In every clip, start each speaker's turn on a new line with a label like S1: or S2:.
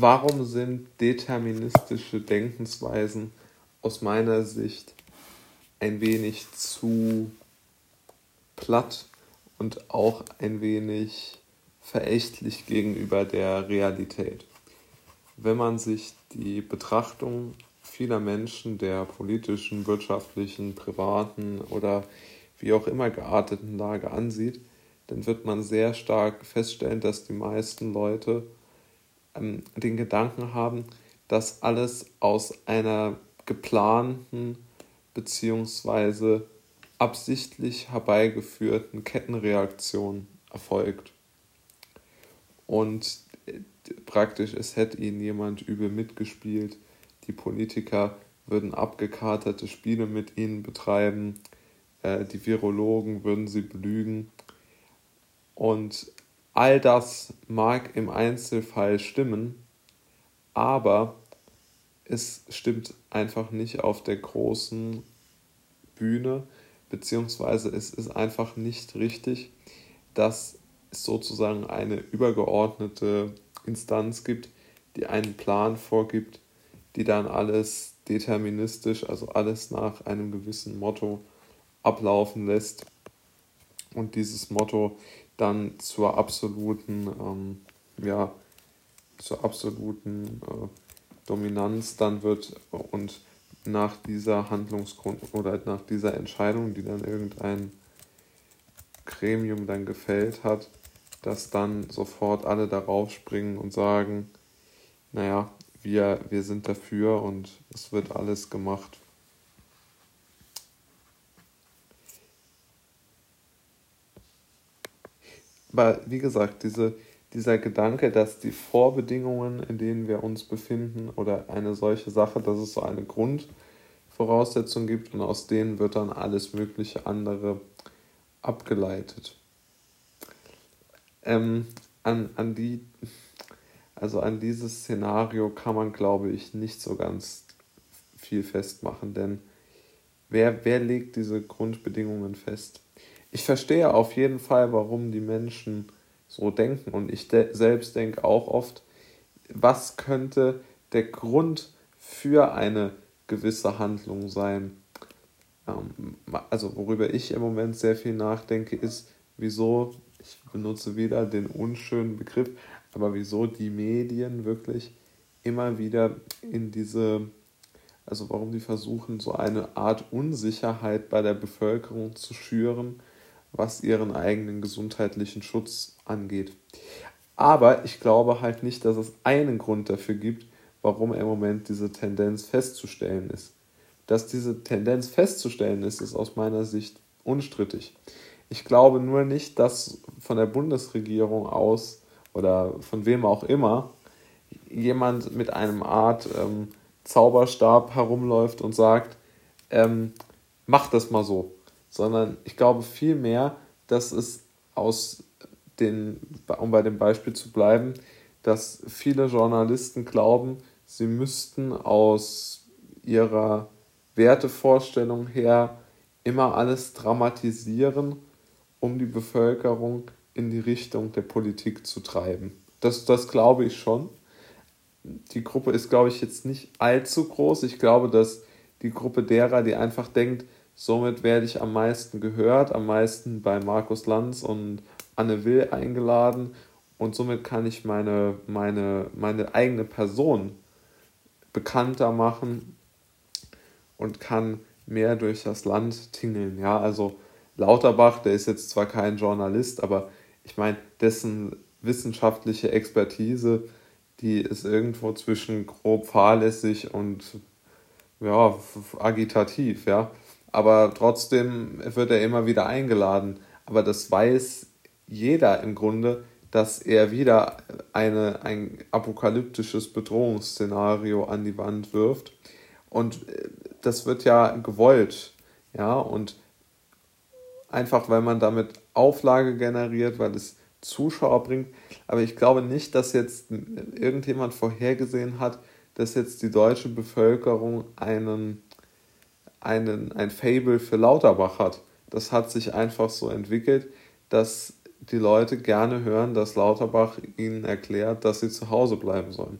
S1: warum sind deterministische Denkensweisen aus meiner Sicht ein wenig zu platt und auch ein wenig verächtlich gegenüber der Realität. Wenn man sich die Betrachtung vieler Menschen der politischen, wirtschaftlichen, privaten oder wie auch immer gearteten Lage ansieht, dann wird man sehr stark feststellen, dass die meisten Leute ähm, den Gedanken haben, dass alles aus einer geplanten bzw. absichtlich herbeigeführten Kettenreaktion erfolgt. Und äh, praktisch, es hätte ihnen jemand übel mitgespielt. Die Politiker würden abgekaterte Spiele mit ihnen betreiben. Äh, die Virologen würden sie belügen. Und all das mag im Einzelfall stimmen, aber es stimmt einfach nicht auf der großen Bühne, beziehungsweise es ist einfach nicht richtig, dass es sozusagen eine übergeordnete Instanz gibt, die einen Plan vorgibt, die dann alles deterministisch, also alles nach einem gewissen Motto ablaufen lässt. Und dieses Motto dann zur absoluten, ähm, ja, zur absoluten äh, Dominanz dann wird und nach dieser Handlungsgrund oder nach dieser Entscheidung, die dann irgendein Gremium dann gefällt hat, dass dann sofort alle darauf springen und sagen, naja, wir, wir sind dafür und es wird alles gemacht. Aber wie gesagt, diese, dieser Gedanke, dass die Vorbedingungen, in denen wir uns befinden, oder eine solche Sache, dass es so eine Grundvoraussetzung gibt und aus denen wird dann alles mögliche andere abgeleitet. Ähm, an, an die, also an dieses Szenario kann man, glaube ich, nicht so ganz viel festmachen, denn wer, wer legt diese Grundbedingungen fest? Ich verstehe auf jeden Fall, warum die Menschen so denken. Und ich de selbst denke auch oft, was könnte der Grund für eine gewisse Handlung sein? Ähm, also worüber ich im Moment sehr viel nachdenke, ist, wieso, ich benutze wieder den unschönen Begriff, aber wieso die Medien wirklich immer wieder in diese, also warum die versuchen, so eine Art Unsicherheit bei der Bevölkerung zu schüren, was ihren eigenen gesundheitlichen Schutz angeht. Aber ich glaube halt nicht, dass es einen Grund dafür gibt, warum im Moment diese Tendenz festzustellen ist. Dass diese Tendenz festzustellen ist, ist aus meiner Sicht unstrittig. Ich glaube nur nicht, dass von der Bundesregierung aus oder von wem auch immer jemand mit einem Art ähm, Zauberstab herumläuft und sagt, ähm, mach das mal so sondern ich glaube vielmehr, dass es aus den, um bei dem Beispiel zu bleiben, dass viele Journalisten glauben, sie müssten aus ihrer Wertevorstellung her immer alles dramatisieren, um die Bevölkerung in die Richtung der Politik zu treiben. Das, das glaube ich schon. Die Gruppe ist, glaube ich, jetzt nicht allzu groß. Ich glaube, dass die Gruppe derer, die einfach denkt, Somit werde ich am meisten gehört, am meisten bei Markus Lanz und Anne Will eingeladen und somit kann ich meine, meine, meine eigene Person bekannter machen und kann mehr durch das Land tingeln. Ja, also Lauterbach, der ist jetzt zwar kein Journalist, aber ich meine, dessen wissenschaftliche Expertise, die ist irgendwo zwischen grob fahrlässig und ja, agitativ, ja aber trotzdem wird er immer wieder eingeladen. Aber das weiß jeder im Grunde, dass er wieder eine, ein apokalyptisches Bedrohungsszenario an die Wand wirft. Und äh, das wird ja gewollt. Ja, und einfach weil man damit Auflage generiert, weil es Zuschauer bringt. Aber ich glaube nicht, dass jetzt irgendjemand vorhergesehen hat, dass jetzt die deutsche Bevölkerung einen einen, ein Fable für Lauterbach hat. Das hat sich einfach so entwickelt, dass die Leute gerne hören, dass Lauterbach ihnen erklärt, dass sie zu Hause bleiben sollen.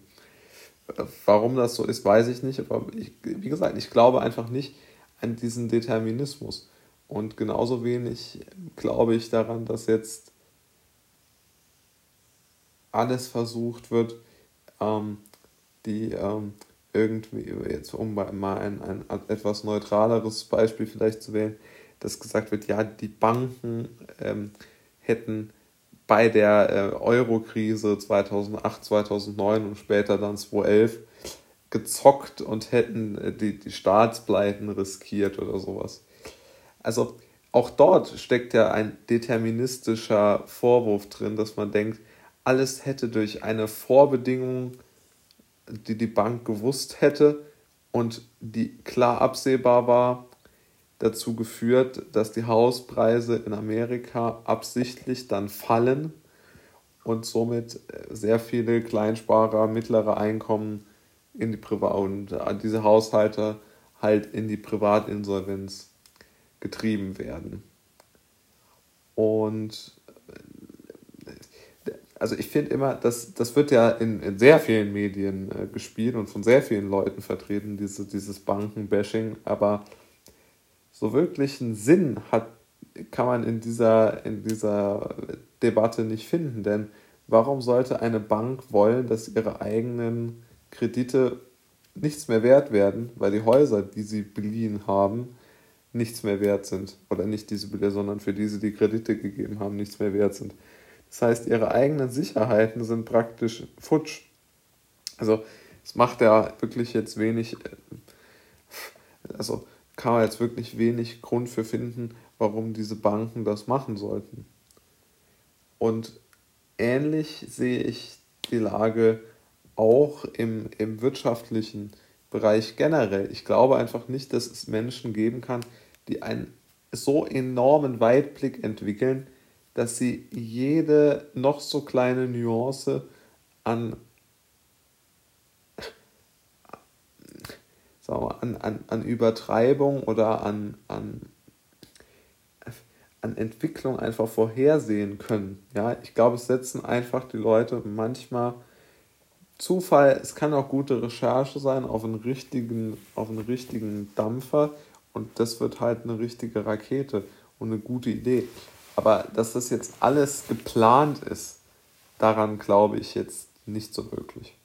S1: Warum das so ist, weiß ich nicht. Aber ich, wie gesagt, ich glaube einfach nicht an diesen Determinismus. Und genauso wenig glaube ich daran, dass jetzt alles versucht wird, ähm, die ähm, irgendwie, jetzt um mal ein, ein etwas neutraleres Beispiel vielleicht zu wählen, dass gesagt wird, ja, die Banken ähm, hätten bei der äh, Euro-Krise 2008, 2009 und später dann 2011 gezockt und hätten äh, die, die Staatspleiten riskiert oder sowas. Also auch dort steckt ja ein deterministischer Vorwurf drin, dass man denkt, alles hätte durch eine Vorbedingung, die die Bank gewusst hätte und die klar absehbar war, dazu geführt, dass die Hauspreise in Amerika absichtlich dann fallen und somit äh, sehr viele Kleinsparer mittlere Einkommen in die Privat und äh, diese Haushalte halt in die Privatinsolvenz getrieben werden. Und also ich finde immer, das, das wird ja in, in sehr vielen Medien äh, gespielt und von sehr vielen Leuten vertreten, diese, dieses Bankenbashing, aber so wirklich einen Sinn hat, kann man in dieser, in dieser Debatte nicht finden. Denn warum sollte eine Bank wollen, dass ihre eigenen Kredite nichts mehr wert werden, weil die Häuser, die sie beliehen haben, nichts mehr wert sind. Oder nicht diese Bilder, sondern für die sie die Kredite gegeben haben, nichts mehr wert sind. Das heißt, ihre eigenen Sicherheiten sind praktisch futsch. Also es macht ja wirklich jetzt wenig, äh, also kann man jetzt wirklich wenig Grund für finden, warum diese Banken das machen sollten. Und ähnlich sehe ich die Lage auch im, im wirtschaftlichen Bereich generell. Ich glaube einfach nicht, dass es Menschen geben kann, die einen so enormen Weitblick entwickeln, dass sie jede noch so kleine Nuance an sagen wir, an, an, an Übertreibung oder an, an, an Entwicklung einfach vorhersehen können. Ja, ich glaube, es setzen einfach die Leute manchmal Zufall, es kann auch gute Recherche sein auf einen richtigen, auf einen richtigen Dampfer und das wird halt eine richtige Rakete und eine gute Idee. Aber dass das jetzt alles geplant ist, daran glaube ich jetzt nicht so wirklich.